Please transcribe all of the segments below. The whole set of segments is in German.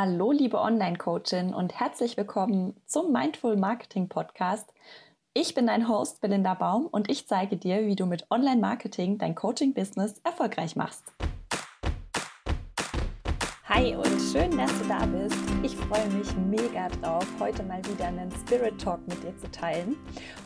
Hallo, liebe Online-Coachin und herzlich willkommen zum Mindful Marketing Podcast. Ich bin dein Host Belinda Baum und ich zeige dir, wie du mit Online-Marketing dein Coaching-Business erfolgreich machst. Hi und schön, dass du da bist. Ich freue mich mega drauf, heute mal wieder einen Spirit Talk mit dir zu teilen.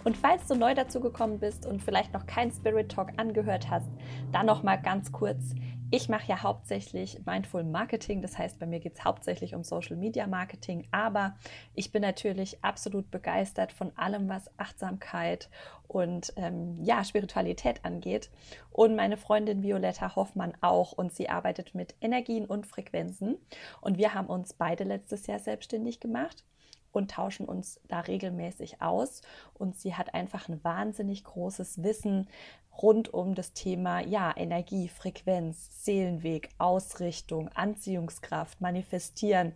Und falls du neu dazu gekommen bist und vielleicht noch keinen Spirit Talk angehört hast, dann noch mal ganz kurz. Ich mache ja hauptsächlich Mindful Marketing, das heißt, bei mir geht es hauptsächlich um Social Media Marketing, aber ich bin natürlich absolut begeistert von allem, was Achtsamkeit und ähm, ja, Spiritualität angeht. Und meine Freundin Violetta Hoffmann auch und sie arbeitet mit Energien und Frequenzen. Und wir haben uns beide letztes Jahr selbstständig gemacht und tauschen uns da regelmäßig aus. Und sie hat einfach ein wahnsinnig großes Wissen, rund um das Thema ja, Energie, Frequenz, Seelenweg, Ausrichtung, Anziehungskraft, Manifestieren.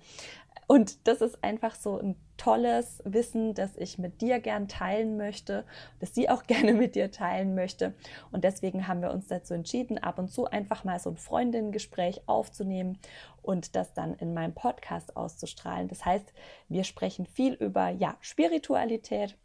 Und das ist einfach so ein tolles Wissen, das ich mit dir gern teilen möchte, das sie auch gerne mit dir teilen möchte. Und deswegen haben wir uns dazu entschieden, ab und zu einfach mal so ein Freundinnengespräch aufzunehmen und das dann in meinem Podcast auszustrahlen. Das heißt, wir sprechen viel über ja, Spiritualität,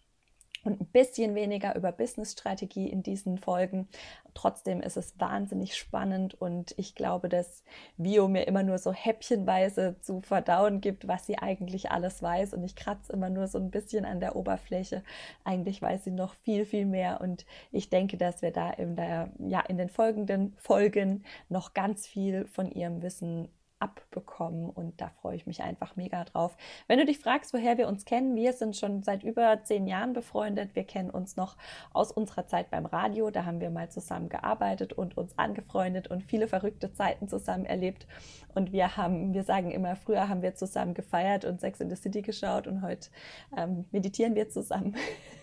und ein bisschen weniger über Business-Strategie in diesen Folgen. Trotzdem ist es wahnsinnig spannend und ich glaube, dass Vio mir immer nur so häppchenweise zu verdauen gibt, was sie eigentlich alles weiß und ich kratze immer nur so ein bisschen an der Oberfläche. Eigentlich weiß sie noch viel, viel mehr und ich denke, dass wir da in, der, ja, in den folgenden Folgen noch ganz viel von ihrem Wissen abbekommen und da freue ich mich einfach mega drauf. Wenn du dich fragst, woher wir uns kennen, wir sind schon seit über zehn Jahren befreundet. Wir kennen uns noch aus unserer Zeit beim Radio. Da haben wir mal zusammen gearbeitet und uns angefreundet und viele verrückte Zeiten zusammen erlebt. Und wir haben, wir sagen immer, früher haben wir zusammen gefeiert und Sex in the City geschaut und heute ähm, meditieren wir zusammen.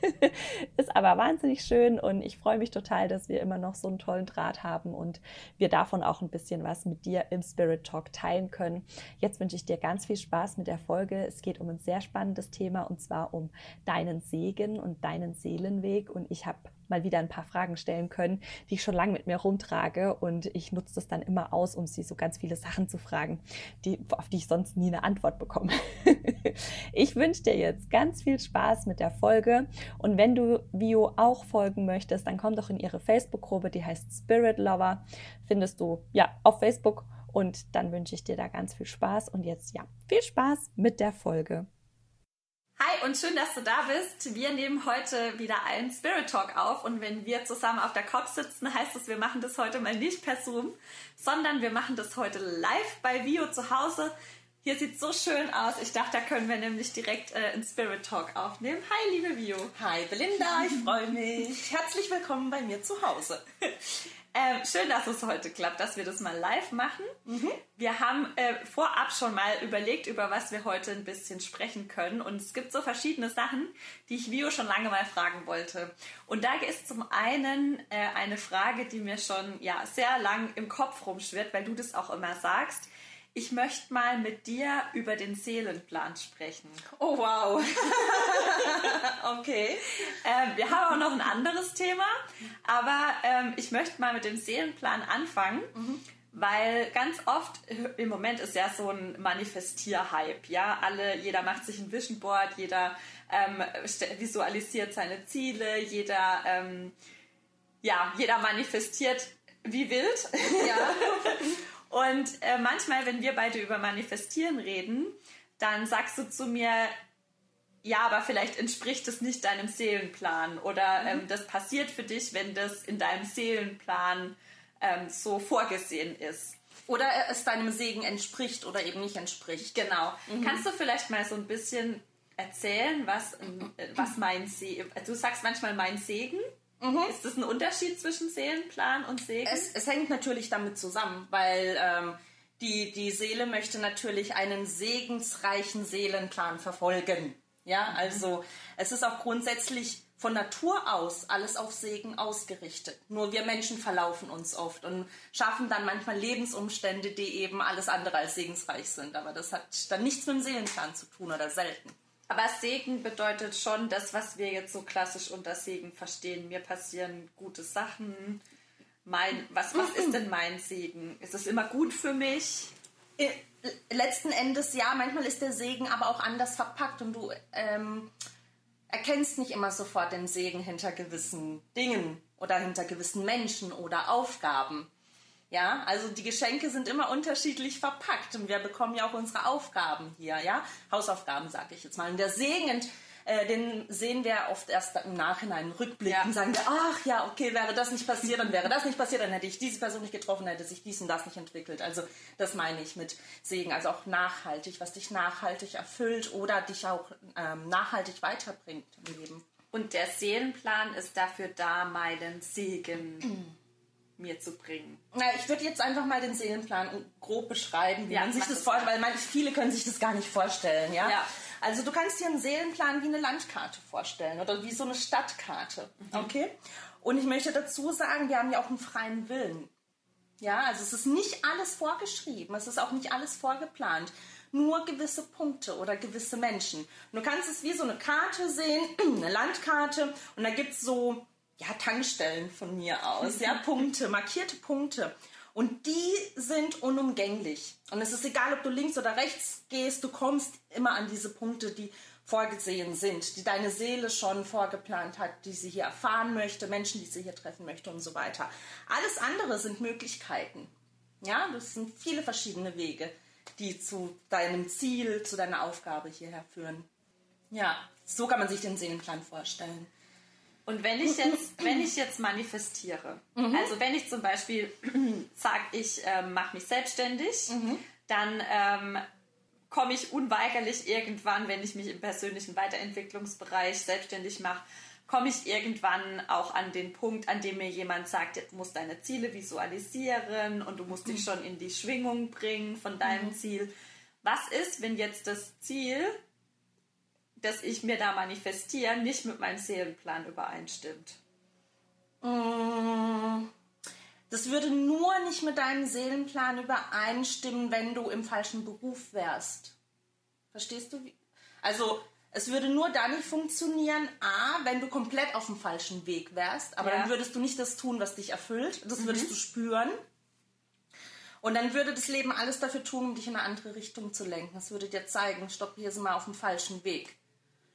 Ist aber wahnsinnig schön und ich freue mich total, dass wir immer noch so einen tollen Draht haben und wir davon auch ein bisschen was mit dir im Spirit Talk teilen teilen können. Jetzt wünsche ich dir ganz viel Spaß mit der Folge. Es geht um ein sehr spannendes Thema und zwar um deinen Segen und deinen Seelenweg. Und ich habe mal wieder ein paar Fragen stellen können, die ich schon lange mit mir rumtrage und ich nutze das dann immer aus, um sie so ganz viele Sachen zu fragen, die, auf die ich sonst nie eine Antwort bekomme. ich wünsche dir jetzt ganz viel Spaß mit der Folge und wenn du Vio auch folgen möchtest, dann komm doch in ihre Facebook-Gruppe, die heißt Spirit Lover, findest du ja auf Facebook und dann wünsche ich dir da ganz viel Spaß. Und jetzt ja, viel Spaß mit der Folge. Hi und schön, dass du da bist. Wir nehmen heute wieder einen Spirit Talk auf und wenn wir zusammen auf der Couch sitzen, heißt es, wir machen das heute mal nicht per Zoom, sondern wir machen das heute live bei Vio zu Hause. Hier sieht es so schön aus. Ich dachte, da können wir nämlich direkt äh, einen Spirit Talk aufnehmen. Hi, liebe Vio. Hi, Belinda. Ich freue mich. Herzlich willkommen bei mir zu Hause. Ähm, schön, dass es heute klappt, dass wir das mal live machen. Mhm. Wir haben äh, vorab schon mal überlegt, über was wir heute ein bisschen sprechen können. Und es gibt so verschiedene Sachen, die ich Vio schon lange mal fragen wollte. Und da ist zum einen äh, eine Frage, die mir schon ja, sehr lang im Kopf rumschwirrt, weil du das auch immer sagst ich möchte mal mit dir über den Seelenplan sprechen. Oh wow. okay. Ähm, wir haben auch noch ein anderes Thema, aber ähm, ich möchte mal mit dem Seelenplan anfangen. Mhm. Weil ganz oft im Moment ist ja so ein Manifestier-Hype, ja. Alle, jeder macht sich ein Vision Board, jeder ähm, visualisiert seine Ziele, jeder, ähm, ja, jeder manifestiert wie wild. Ja. Und äh, manchmal, wenn wir beide über Manifestieren reden, dann sagst du zu mir, ja, aber vielleicht entspricht es nicht deinem Seelenplan oder mhm. ähm, das passiert für dich, wenn das in deinem Seelenplan ähm, so vorgesehen ist. Oder es deinem Segen entspricht oder eben nicht entspricht. Genau. Mhm. Kannst du vielleicht mal so ein bisschen erzählen, was, äh, was mein Segen, du sagst manchmal mein Segen. Mhm. Ist das ein Unterschied zwischen Seelenplan und Segen? Es, es hängt natürlich damit zusammen, weil ähm, die, die Seele möchte natürlich einen segensreichen Seelenplan verfolgen. Ja, mhm. also es ist auch grundsätzlich von Natur aus alles auf Segen ausgerichtet. Nur wir Menschen verlaufen uns oft und schaffen dann manchmal Lebensumstände, die eben alles andere als segensreich sind. Aber das hat dann nichts mit dem Seelenplan zu tun oder selten. Aber Segen bedeutet schon das, was wir jetzt so klassisch unter Segen verstehen. Mir passieren gute Sachen. Mein, was, was ist denn mein Segen? Ist es immer gut für mich? äh, letzten Endes ja, manchmal ist der Segen aber auch anders verpackt und du ähm, erkennst nicht immer sofort den Segen hinter gewissen Dingen oder hinter gewissen Menschen oder Aufgaben. Ja, also die Geschenke sind immer unterschiedlich verpackt und wir bekommen ja auch unsere Aufgaben hier, ja, Hausaufgaben sage ich jetzt mal. Und der Segen äh, den sehen wir oft erst im Nachhinein rückblicken, ja. sagen wir, ach ja, okay, wäre das nicht passiert, dann wäre das nicht passiert, dann hätte ich diese Person nicht getroffen, hätte sich dies und das nicht entwickelt. Also das meine ich mit Segen, also auch nachhaltig, was dich nachhaltig erfüllt oder dich auch ähm, nachhaltig weiterbringt im Leben. Und der Seelenplan ist dafür da, meinen Segen mir zu bringen. Na, ich würde jetzt einfach mal den Seelenplan grob beschreiben, wie ja, man sich das vorstellt, weil manche, viele können sich das gar nicht vorstellen, ja? ja. Also du kannst dir einen Seelenplan wie eine Landkarte vorstellen oder wie so eine Stadtkarte, mhm. okay? Und ich möchte dazu sagen, wir haben ja auch einen freien Willen. Ja, also es ist nicht alles vorgeschrieben, es ist auch nicht alles vorgeplant nur gewisse Punkte oder gewisse Menschen. Und du kannst es wie so eine Karte sehen, eine Landkarte, und da gibt es so ja, Tankstellen von mir aus, ja, Punkte, markierte Punkte. Und die sind unumgänglich. Und es ist egal, ob du links oder rechts gehst, du kommst immer an diese Punkte, die vorgesehen sind, die deine Seele schon vorgeplant hat, die sie hier erfahren möchte, Menschen, die sie hier treffen möchte und so weiter. Alles andere sind Möglichkeiten. Ja, das sind viele verschiedene Wege, die zu deinem Ziel, zu deiner Aufgabe hierher führen. Ja, so kann man sich den Seelenplan vorstellen. Und wenn ich jetzt, wenn ich jetzt manifestiere, mhm. also wenn ich zum Beispiel sage, ich äh, mache mich selbstständig, mhm. dann ähm, komme ich unweigerlich irgendwann, wenn ich mich im persönlichen Weiterentwicklungsbereich selbstständig mache, komme ich irgendwann auch an den Punkt, an dem mir jemand sagt, du musst deine Ziele visualisieren und du musst mhm. dich schon in die Schwingung bringen von deinem mhm. Ziel. Was ist, wenn jetzt das Ziel dass ich mir da manifestiere, nicht mit meinem Seelenplan übereinstimmt. Mm, das würde nur nicht mit deinem Seelenplan übereinstimmen, wenn du im falschen Beruf wärst. Verstehst du? Also es würde nur dann nicht funktionieren, a, wenn du komplett auf dem falschen Weg wärst, aber ja. dann würdest du nicht das tun, was dich erfüllt. Das würdest mhm. du spüren. Und dann würde das Leben alles dafür tun, um dich in eine andere Richtung zu lenken. Es würde dir zeigen, stopp, hier sind wir auf dem falschen Weg.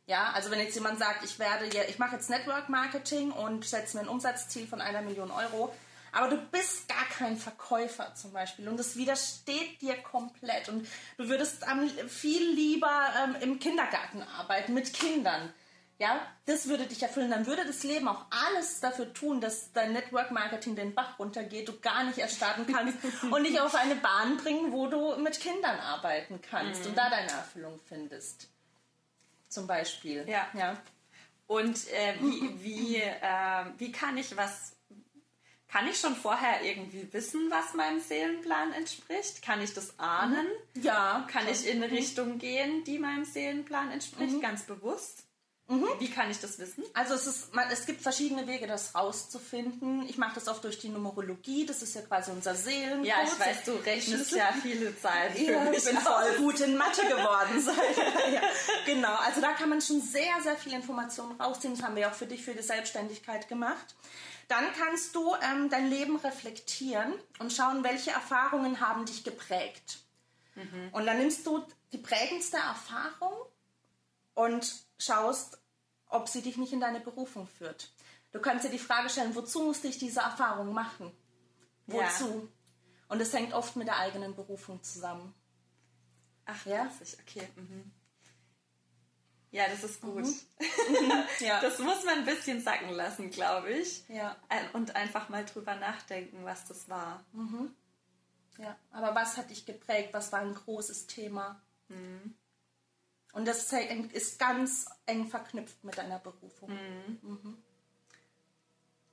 Ja, also wenn jetzt jemand sagt, ich werde, ich mache jetzt Network Marketing und setze mir ein Umsatzziel von einer Million Euro, aber du bist gar kein Verkäufer zum Beispiel und das widersteht dir komplett und du würdest viel lieber ähm, im Kindergarten arbeiten mit Kindern. Ja, das würde dich erfüllen. Dann würde das Leben auch alles dafür tun, dass dein Network Marketing den Bach runtergeht, du gar nicht erst starten kannst und dich auf eine Bahn bringen, wo du mit Kindern arbeiten kannst mhm. und da deine Erfüllung findest zum Beispiel. Ja. ja. Und äh, wie, wie, äh, wie kann ich was, kann ich schon vorher irgendwie wissen, was meinem Seelenplan entspricht? Kann ich das ahnen? Ja. Kann ich in eine Richtung gehen, die meinem Seelenplan entspricht, mhm. ganz bewusst? Mhm. Wie kann ich das wissen? Also es, ist, es gibt verschiedene Wege, das rauszufinden. Ich mache das oft durch die Numerologie. Das ist ja quasi unser Seelencode. Ja, ich weiß, du rechnest ja viele Zeit. Ja, ich bin voll gut in Mathe geworden. ja, genau, also da kann man schon sehr, sehr viel Informationen rausziehen. Das haben wir auch für dich, für die Selbstständigkeit gemacht. Dann kannst du ähm, dein Leben reflektieren und schauen, welche Erfahrungen haben dich geprägt. Mhm. Und dann nimmst du die prägendste Erfahrung und schaust, ob sie dich nicht in deine Berufung führt. Du kannst dir die Frage stellen, wozu musste ich diese Erfahrung machen? Wozu? Ja. Und es hängt oft mit der eigenen Berufung zusammen. Ach, ja? Witzig. okay. Mhm. Ja, das ist gut. Mhm. ja. Das muss man ein bisschen sacken lassen, glaube ich. Ja. Und einfach mal drüber nachdenken, was das war. Mhm. Ja, aber was hat dich geprägt? Was war ein großes Thema? Mhm. Und das ist ganz eng verknüpft mit deiner Berufung. Mhm. Mhm.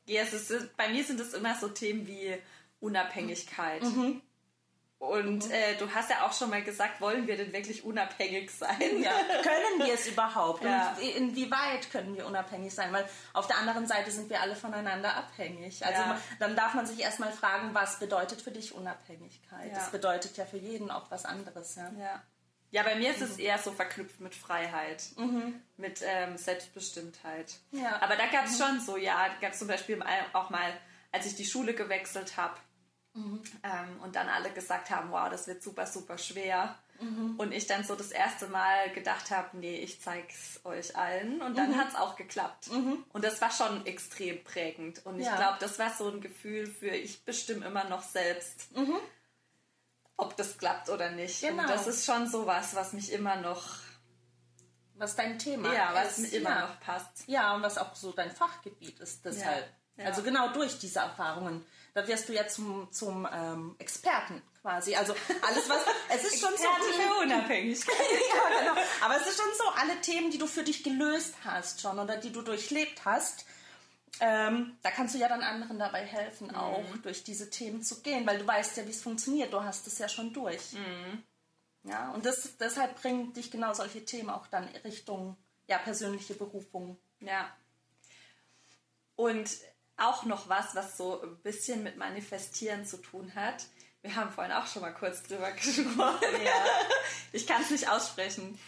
Ja, es ist, bei mir sind es immer so Themen wie Unabhängigkeit. Mhm. Und mhm. äh, du hast ja auch schon mal gesagt, wollen wir denn wirklich unabhängig sein? Ja. können wir es überhaupt? Ja. Und inwieweit können wir unabhängig sein? Weil auf der anderen Seite sind wir alle voneinander abhängig. Also ja. dann darf man sich erstmal fragen, was bedeutet für dich Unabhängigkeit? Das bedeutet ja für jeden auch was anderes. Ja. Ja. Bei mir ist es mhm. eher so verknüpft mit Freiheit, mhm. mit ähm, Selbstbestimmtheit. Ja. Aber da gab es mhm. schon so, ja, gab es zum Beispiel auch mal, als ich die Schule gewechselt habe, Mhm. Ähm, und dann alle gesagt haben, wow, das wird super, super schwer. Mhm. Und ich dann so das erste Mal gedacht habe, nee, ich zeig's euch allen. Und dann mhm. hat es auch geklappt. Und das war schon extrem prägend. Und ich ja. glaube, das war so ein Gefühl für, ich bestimme immer noch selbst. Ob das klappt oder nicht. Genau. Und das ist schon sowas, was mich immer noch was dein Thema ja, was ist. immer ja. noch passt. Ja, und was auch so dein Fachgebiet ist deshalb. Ja. Also genau durch diese Erfahrungen. Da wirst du ja zum, zum ähm, Experten quasi. Also alles, was. Es ist schon so. für Unabhängigkeit. ja, genau. Aber es ist schon so, alle Themen, die du für dich gelöst hast schon oder die du durchlebt hast, ähm, da kannst du ja dann anderen dabei helfen, mhm. auch durch diese Themen zu gehen, weil du weißt ja, wie es funktioniert. Du hast es ja schon durch. Mhm. Ja, und das, deshalb bringen dich genau solche Themen auch dann Richtung ja, persönliche Berufung. Ja. Und auch noch was, was so ein bisschen mit Manifestieren zu tun hat. Wir haben vorhin auch schon mal kurz drüber gesprochen. Ja. Ich kann es nicht aussprechen.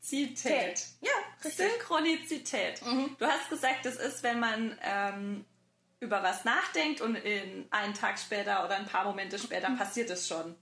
Synchronizität. Ja, richtig. Synchronizität. Mhm. Du hast gesagt, das ist, wenn man ähm, über was nachdenkt und in einen Tag später oder ein paar Momente später mhm. passiert es schon.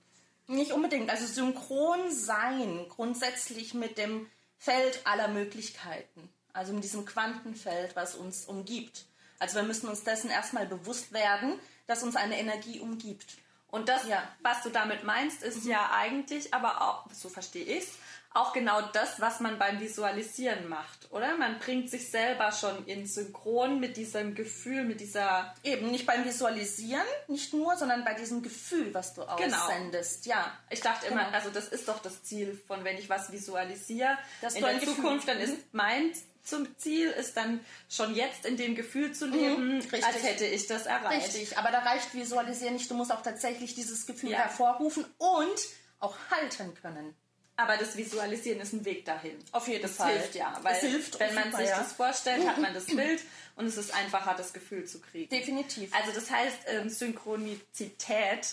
Nicht unbedingt. Also synchron sein grundsätzlich mit dem Feld aller Möglichkeiten. Also mit diesem Quantenfeld, was uns umgibt. Also wir müssen uns dessen erstmal bewusst werden, dass uns eine Energie umgibt. Und das, ja. was du damit meinst, ist mhm. ja eigentlich, aber auch, so verstehe ich es, auch genau das, was man beim Visualisieren macht, oder? Man bringt sich selber schon in Synchron mit diesem Gefühl, mit dieser. Eben, nicht beim Visualisieren, nicht nur, sondern bei diesem Gefühl, was du genau. aussendest. Genau. Ja. Ich dachte genau. immer, also das ist doch das Ziel von, wenn ich was visualisiere das in der Zukunft, dann ist mhm. mein zum Ziel ist dann schon jetzt in dem Gefühl zu leben, mhm, als hätte ich das erreicht. Richtig, aber da reicht Visualisieren nicht. Du musst auch tatsächlich dieses Gefühl ja. hervorrufen und auch halten können. Aber das Visualisieren ist ein Weg dahin. Auf jeden das Fall. Hilft ja, weil hilft wenn man sich ja. das vorstellt, hat man das Bild und es ist einfacher, das Gefühl zu kriegen. Definitiv. Also das heißt, ähm, Synchronizität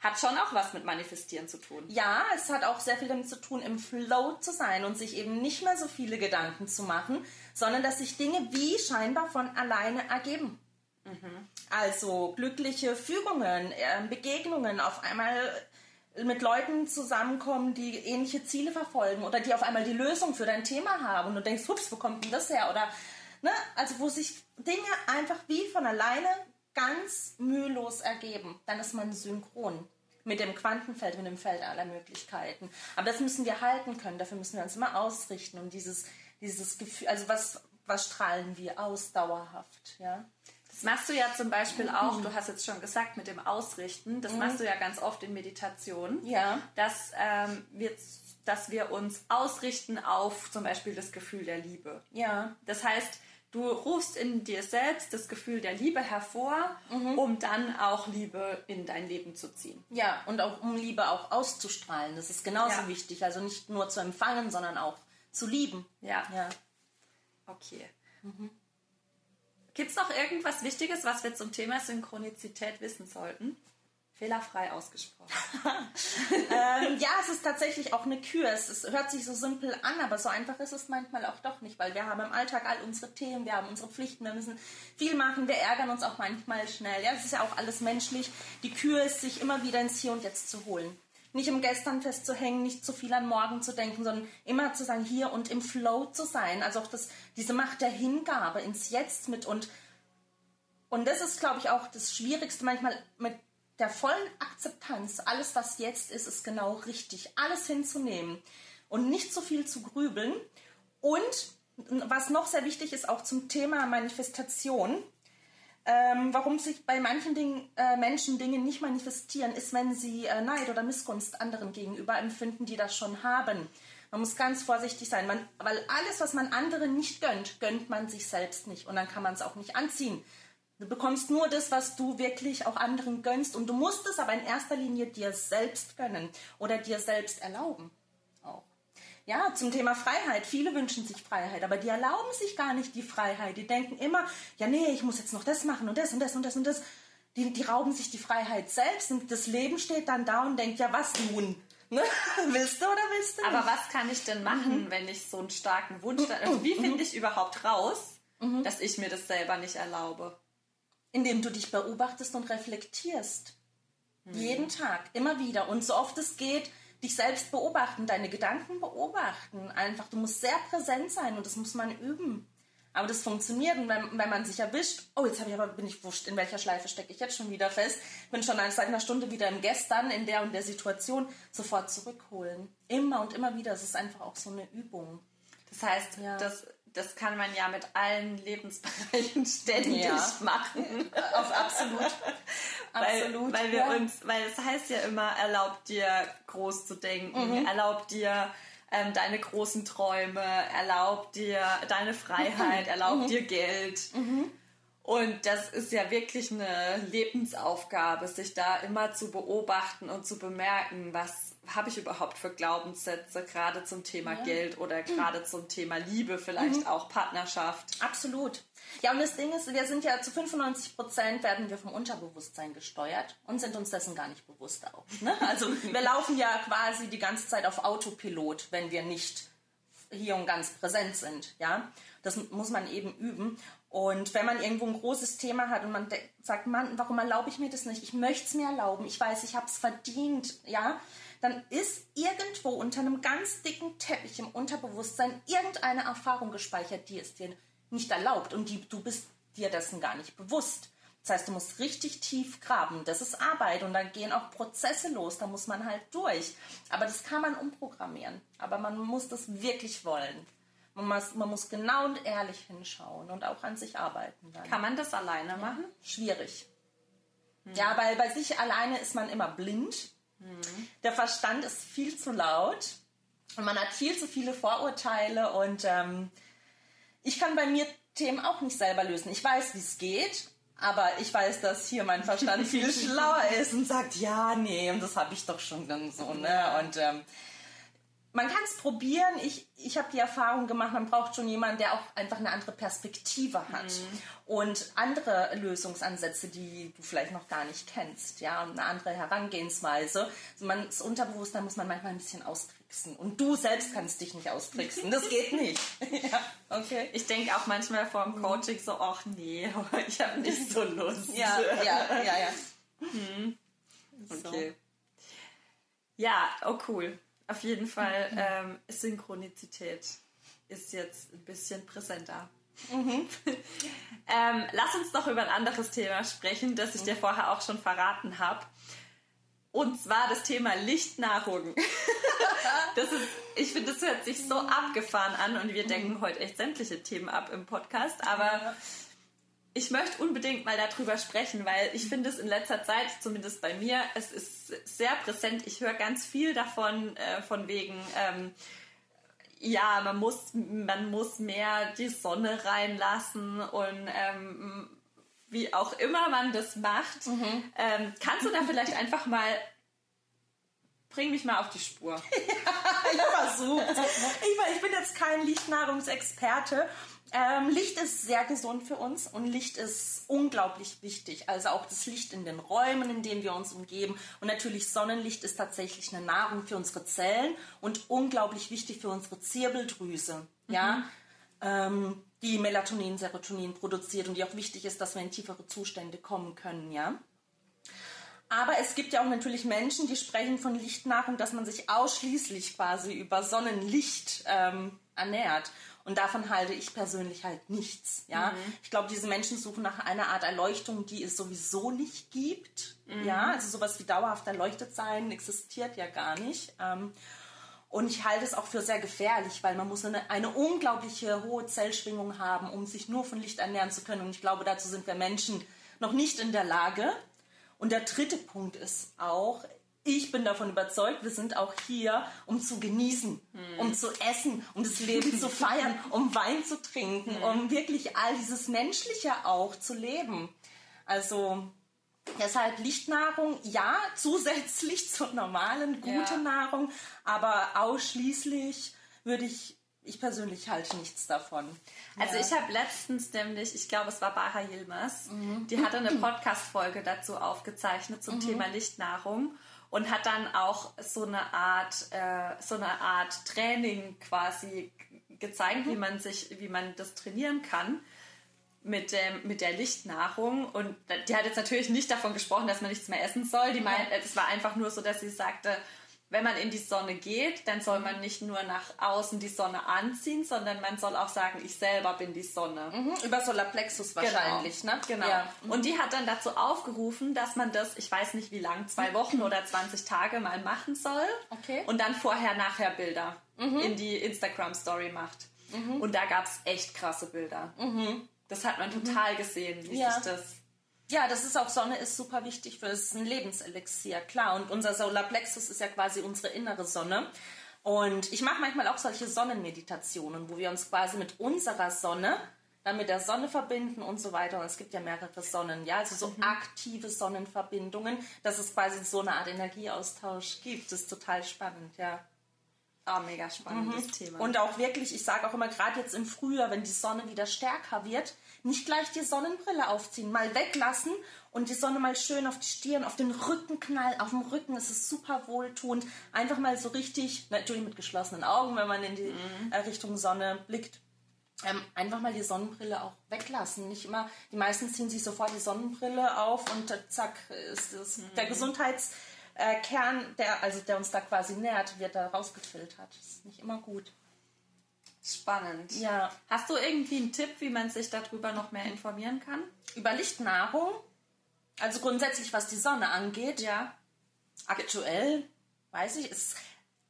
hat schon auch was mit Manifestieren zu tun. Ja, es hat auch sehr viel damit zu tun, im Flow zu sein und sich eben nicht mehr so viele Gedanken zu machen, sondern dass sich Dinge wie scheinbar von alleine ergeben. Mhm. Also glückliche Fügungen, ähm, Begegnungen, auf einmal mit Leuten zusammenkommen, die ähnliche Ziele verfolgen oder die auf einmal die Lösung für dein Thema haben und du denkst, hups, wo kommt denn das her? Oder, ne, also wo sich Dinge einfach wie von alleine ganz mühelos ergeben, dann ist man synchron mit dem Quantenfeld, mit dem Feld aller Möglichkeiten. Aber das müssen wir halten können, dafür müssen wir uns immer ausrichten und dieses, dieses Gefühl, also was, was strahlen wir aus dauerhaft, ja? Das machst du ja zum Beispiel auch, du hast jetzt schon gesagt, mit dem Ausrichten, das mhm. machst du ja ganz oft in Meditation, ja. dass, ähm, wir, dass wir uns ausrichten auf zum Beispiel das Gefühl der Liebe. Ja. Das heißt, du rufst in dir selbst das Gefühl der Liebe hervor, mhm. um dann auch Liebe in dein Leben zu ziehen. Ja, und auch um Liebe auch auszustrahlen. Das ist genauso ja. wichtig. Also nicht nur zu empfangen, sondern auch zu lieben. Ja. ja. Okay. Mhm. Gibt es noch irgendwas Wichtiges, was wir zum Thema Synchronizität wissen sollten? Fehlerfrei ausgesprochen. ähm, ja, es ist tatsächlich auch eine Kür. Es, es, hört sich so simpel an, aber so einfach ist es manchmal auch doch nicht, weil wir haben im Alltag all unsere Themen, wir haben unsere Pflichten, wir müssen viel machen, wir ärgern uns auch manchmal schnell. Ja, es ist ja auch alles menschlich. Die Kür ist, sich immer wieder ins Hier und Jetzt zu holen. Nicht im Gestern festzuhängen, nicht zu viel an morgen zu denken, sondern immer zu sein, hier und im Flow zu sein. Also auch das, diese Macht der Hingabe ins Jetzt mit und und das ist, glaube ich, auch das Schwierigste manchmal mit der vollen Akzeptanz. Alles, was jetzt ist, ist genau richtig. Alles hinzunehmen und nicht so viel zu grübeln. Und was noch sehr wichtig ist, auch zum Thema Manifestation, ähm, warum sich bei manchen Dingen, äh, Menschen Dinge nicht manifestieren, ist, wenn sie äh, Neid oder Missgunst anderen gegenüber empfinden, die das schon haben. Man muss ganz vorsichtig sein, man, weil alles, was man anderen nicht gönnt, gönnt man sich selbst nicht. Und dann kann man es auch nicht anziehen. Du bekommst nur das, was du wirklich auch anderen gönnst. Und du musst es aber in erster Linie dir selbst gönnen oder dir selbst erlauben. Ja, zum Thema Freiheit. Viele wünschen sich Freiheit, aber die erlauben sich gar nicht die Freiheit. Die denken immer, ja, nee, ich muss jetzt noch das machen und das und das und das und das. Die, die rauben sich die Freiheit selbst und das Leben steht dann da und denkt, ja, was nun? Ne? willst du oder willst du nicht? Aber was kann ich denn machen, mhm. wenn ich so einen starken Wunsch... Also wie finde ich überhaupt raus, mhm. dass ich mir das selber nicht erlaube? Indem du dich beobachtest und reflektierst. Mhm. Jeden Tag, immer wieder. Und so oft es geht, dich selbst beobachten, deine Gedanken beobachten. Einfach, du musst sehr präsent sein und das muss man üben. Aber das funktioniert und wenn, wenn man sich erwischt, oh, jetzt habe ich aber, bin ich wurscht, in welcher Schleife stecke ich jetzt schon wieder fest, bin schon seit einer Stunde wieder im Gestern, in der und der Situation, sofort zurückholen. Immer und immer wieder. Es ist einfach auch so eine Übung. Das heißt, ja. das, das kann man ja mit allen Lebensbereichen ständig ja. machen. Auf absolut. absolut. Weil, weil wir ja. uns, weil es heißt ja immer, erlaubt dir groß zu denken, mhm. erlaubt dir ähm, deine großen Träume, erlaubt dir deine Freiheit, mhm. erlaubt mhm. dir Geld. Mhm. Und das ist ja wirklich eine Lebensaufgabe, sich da immer zu beobachten und zu bemerken, was habe ich überhaupt für Glaubenssätze, gerade zum Thema ja. Geld oder gerade zum Thema Liebe, vielleicht mhm. auch Partnerschaft. Absolut. Ja, und das Ding ist, wir sind ja zu 95 Prozent werden wir vom Unterbewusstsein gesteuert und sind uns dessen gar nicht bewusst auch. Ne? Also wir laufen ja quasi die ganze Zeit auf Autopilot, wenn wir nicht hier und ganz präsent sind. Ja, das muss man eben üben. Und wenn man irgendwo ein großes Thema hat und man sagt, Mann, warum erlaube ich mir das nicht? Ich möchte es mir erlauben. Ich weiß, ich habe es verdient. Ja, dann ist irgendwo unter einem ganz dicken Teppich im Unterbewusstsein irgendeine Erfahrung gespeichert, die es dir nicht erlaubt und die, du bist dir dessen gar nicht bewusst. Das heißt, du musst richtig tief graben. Das ist Arbeit und dann gehen auch Prozesse los. Da muss man halt durch. Aber das kann man umprogrammieren. Aber man muss das wirklich wollen. Man muss, man muss genau und ehrlich hinschauen und auch an sich arbeiten. Dann. Kann man das alleine machen? Schwierig. Hm. Ja, weil bei sich alleine ist man immer blind. Hm. Der Verstand ist viel zu laut und man hat viel zu viele Vorurteile und ähm, ich kann bei mir Themen auch nicht selber lösen. Ich weiß, wie es geht, aber ich weiß, dass hier mein Verstand viel schlauer ist und sagt, ja, nee, und das habe ich doch schon dann so, ne? Und ähm, man kann es probieren. Ich, ich habe die Erfahrung gemacht, man braucht schon jemanden, der auch einfach eine andere Perspektive hat mhm. und andere Lösungsansätze, die du vielleicht noch gar nicht kennst, ja, und eine andere Herangehensweise. Also man, das Unterbewusstsein muss man manchmal ein bisschen austricksen und du selbst kannst dich nicht austricksen. Das geht nicht. ja, okay. Ich denke auch manchmal vor dem Coaching so, ach nee, ich habe nicht so Lust. ja, ja, ja, ja. Mhm. Okay. So. Ja, oh cool. Auf jeden Fall ähm, Synchronizität ist jetzt ein bisschen präsenter. Mhm. ähm, lass uns doch über ein anderes Thema sprechen, das ich dir mhm. vorher auch schon verraten habe. Und zwar das Thema Lichtnahrung. das ist, ich finde, das hört sich so mhm. abgefahren an und wir denken heute echt sämtliche Themen ab im Podcast. Aber ich möchte unbedingt mal darüber sprechen, weil ich finde es in letzter Zeit, zumindest bei mir, es ist sehr präsent. Ich höre ganz viel davon, äh, von wegen, ähm, ja, man muss, man muss mehr die Sonne reinlassen und ähm, wie auch immer man das macht. Mhm. Ähm, kannst du da vielleicht einfach mal bring mich mal auf die Spur. ja, ich versuche. Ich, ich bin jetzt kein Lichtnahrungsexperte ähm, Licht ist sehr gesund für uns und Licht ist unglaublich wichtig. Also auch das Licht in den Räumen, in denen wir uns umgeben. Und natürlich Sonnenlicht ist tatsächlich eine Nahrung für unsere Zellen und unglaublich wichtig für unsere Zirbeldrüse. Mhm. Ja, ähm, die Melatonin, Serotonin produziert und die auch wichtig ist, dass wir in tiefere Zustände kommen können. Ja. Aber es gibt ja auch natürlich Menschen, die sprechen von Lichtnahrung, dass man sich ausschließlich quasi über Sonnenlicht ähm, ernährt. Und davon halte ich persönlich halt nichts. Ja, mhm. ich glaube, diese Menschen suchen nach einer Art Erleuchtung, die es sowieso nicht gibt. Mhm. Ja, also sowas wie dauerhaft erleuchtet sein existiert ja gar nicht. Ähm, und ich halte es auch für sehr gefährlich, weil man muss eine, eine unglaubliche hohe Zellschwingung haben, um sich nur von Licht ernähren zu können. Und ich glaube, dazu sind wir Menschen noch nicht in der Lage. Und der dritte Punkt ist auch, ich bin davon überzeugt, wir sind auch hier, um zu genießen, hm. um zu essen, um das Leben zu feiern, um Wein zu trinken, hm. um wirklich all dieses Menschliche auch zu leben. Also deshalb Lichtnahrung, ja, zusätzlich zur normalen, gute ja. Nahrung, aber ausschließlich würde ich ich persönlich halte nichts davon. Also ja. ich habe letztens nämlich, ich glaube es war Baha Yilmaz, mhm. die hatte eine Podcast-Folge dazu aufgezeichnet zum mhm. Thema Lichtnahrung und hat dann auch so eine Art, äh, so eine Art Training quasi gezeigt, mhm. wie man sich, wie man das trainieren kann. mit, dem, mit der Lichtnahrung und die hat jetzt natürlich nicht davon gesprochen, dass man nichts mehr essen soll. Die meint, es war einfach nur so, dass sie sagte, wenn man in die Sonne geht, dann soll man nicht nur nach außen die Sonne anziehen, sondern man soll auch sagen, ich selber bin die Sonne. Mhm, über Solarplexus wahrscheinlich, genau. ne? Genau. Ja. Und die hat dann dazu aufgerufen, dass man das, ich weiß nicht wie lang, zwei Wochen oder 20 Tage mal machen soll. Okay. Und dann vorher-nachher Bilder mhm. in die Instagram-Story macht. Mhm. Und da gab es echt krasse Bilder. Mhm. Das hat man total gesehen, wie ja. sich das ja, das ist auch Sonne ist super wichtig für es ist ein Lebenselixier, klar. Und unser Solarplexus ist ja quasi unsere innere Sonne. Und ich mache manchmal auch solche Sonnenmeditationen, wo wir uns quasi mit unserer Sonne dann mit der Sonne verbinden und so weiter. Und es gibt ja mehrere Sonnen, ja, also so mhm. aktive Sonnenverbindungen, dass es quasi so eine Art Energieaustausch gibt. Das ist total spannend, ja. Oh, mega spannendes mhm. Thema. Und auch wirklich, ich sage auch immer, gerade jetzt im Frühjahr, wenn die Sonne wieder stärker wird, nicht gleich die Sonnenbrille aufziehen, mal weglassen und die Sonne mal schön auf die Stirn, auf den Rücken knallen. Auf dem Rücken ist es super wohltuend. Einfach mal so richtig, natürlich mit geschlossenen Augen, wenn man in die mhm. Äh, Richtung Sonne blickt. Ähm, einfach mal die Sonnenbrille auch weglassen. Nicht immer, die meisten ziehen sich sofort die Sonnenbrille auf und äh, zack, ist das, mhm. der Gesundheits äh, Kern, der, also der uns da quasi nährt, wird da rausgefiltert. Das ist nicht immer gut. Spannend. Ja. Hast du irgendwie einen Tipp, wie man sich darüber noch mehr informieren kann? Über Lichtnahrung? Also grundsätzlich, was die Sonne angeht. Ja. Aktuell, weiß ich, ist,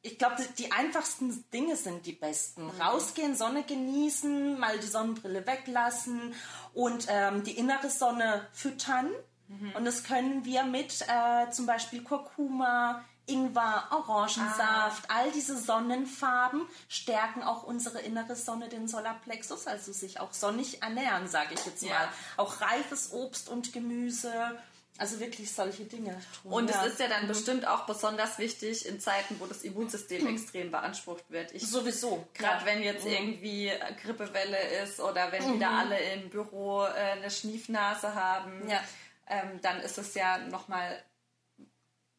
ich glaube, die einfachsten Dinge sind die besten. Mhm. Rausgehen, Sonne genießen, mal die Sonnenbrille weglassen und ähm, die innere Sonne füttern. Mhm. Und das können wir mit äh, zum Beispiel Kurkuma, Ingwer, Orangensaft, ah. all diese Sonnenfarben stärken auch unsere innere Sonne, den Solarplexus, also sich auch sonnig ernähren, sage ich jetzt mal. Ja. Auch reifes Obst und Gemüse. Also wirklich solche Dinge tun. Und ja. es ist ja dann mhm. bestimmt auch besonders wichtig in Zeiten, wo das Immunsystem mhm. extrem beansprucht wird. Ich, Sowieso. Gerade ja. wenn jetzt mhm. irgendwie Grippewelle ist oder wenn mhm. wieder alle im Büro äh, eine Schniefnase haben. Ja ähm, dann ist es ja nochmal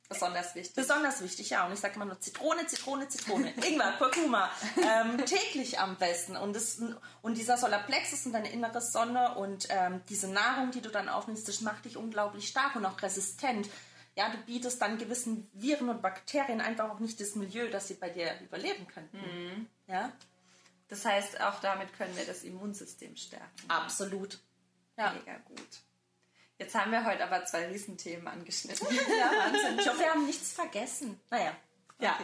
besonders wichtig. Besonders wichtig, ja. Und ich sage immer nur Zitrone, Zitrone, Zitrone. Ingwer, Kurkuma. Ähm, täglich am besten. Und, das, und dieser Solarplexus und deine innere Sonne und ähm, diese Nahrung, die du dann aufnimmst, das macht dich unglaublich stark und auch resistent. Ja, du bietest dann gewissen Viren und Bakterien einfach auch nicht das Milieu, dass sie bei dir überleben könnten. Mhm. Ja? Das heißt, auch damit können wir das Immunsystem stärken. Absolut. Ja. Mega gut. Jetzt haben wir heute aber zwei Riesenthemen angeschnitten. ja, Wahnsinn. Ich hoffe, wir haben nichts vergessen. Naja. Okay. Ja,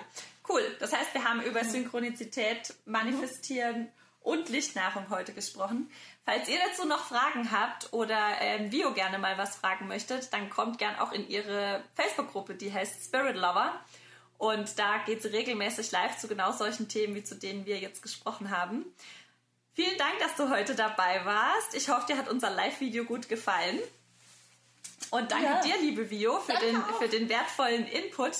cool. Das heißt, wir haben über Synchronizität, Manifestieren mhm. und Lichtnahrung heute gesprochen. Falls ihr dazu noch Fragen habt oder ähm, Vio gerne mal was fragen möchtet, dann kommt gern auch in ihre Facebook-Gruppe, die heißt Spirit Lover. Und da geht sie regelmäßig live zu genau solchen Themen, wie zu denen wir jetzt gesprochen haben. Vielen Dank, dass du heute dabei warst. Ich hoffe, dir hat unser Live-Video gut gefallen. Und danke ja. dir, liebe Vio, für den, für den wertvollen Input.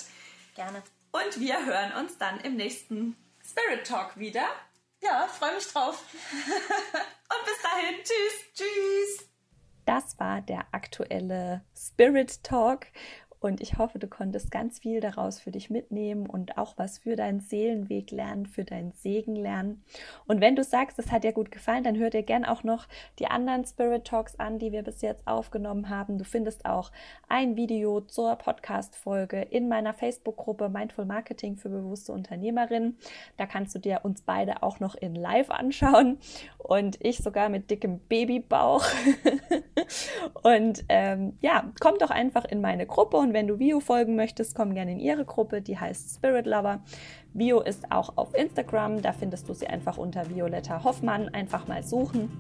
Gerne. Und wir hören uns dann im nächsten Spirit Talk wieder. Ja, freue mich drauf. Und bis dahin, tschüss. Tschüss. Das war der aktuelle Spirit Talk und ich hoffe, du konntest ganz viel daraus für dich mitnehmen und auch was für deinen Seelenweg lernen, für deinen Segen lernen. Und wenn du sagst, es hat dir gut gefallen, dann hör dir gern auch noch die anderen Spirit Talks an, die wir bis jetzt aufgenommen haben. Du findest auch ein Video zur Podcast-Folge in meiner Facebook-Gruppe Mindful Marketing für bewusste Unternehmerinnen. Da kannst du dir uns beide auch noch in Live anschauen und ich sogar mit dickem Babybauch. und ähm, ja, komm doch einfach in meine Gruppe und wenn du Vio folgen möchtest, komm gerne in ihre Gruppe, die heißt Spirit Lover. Vio ist auch auf Instagram, da findest du sie einfach unter Violetta Hoffmann. Einfach mal suchen.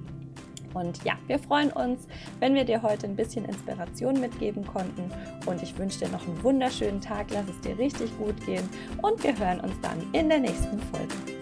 Und ja, wir freuen uns, wenn wir dir heute ein bisschen Inspiration mitgeben konnten. Und ich wünsche dir noch einen wunderschönen Tag. Lass es dir richtig gut gehen. Und wir hören uns dann in der nächsten Folge.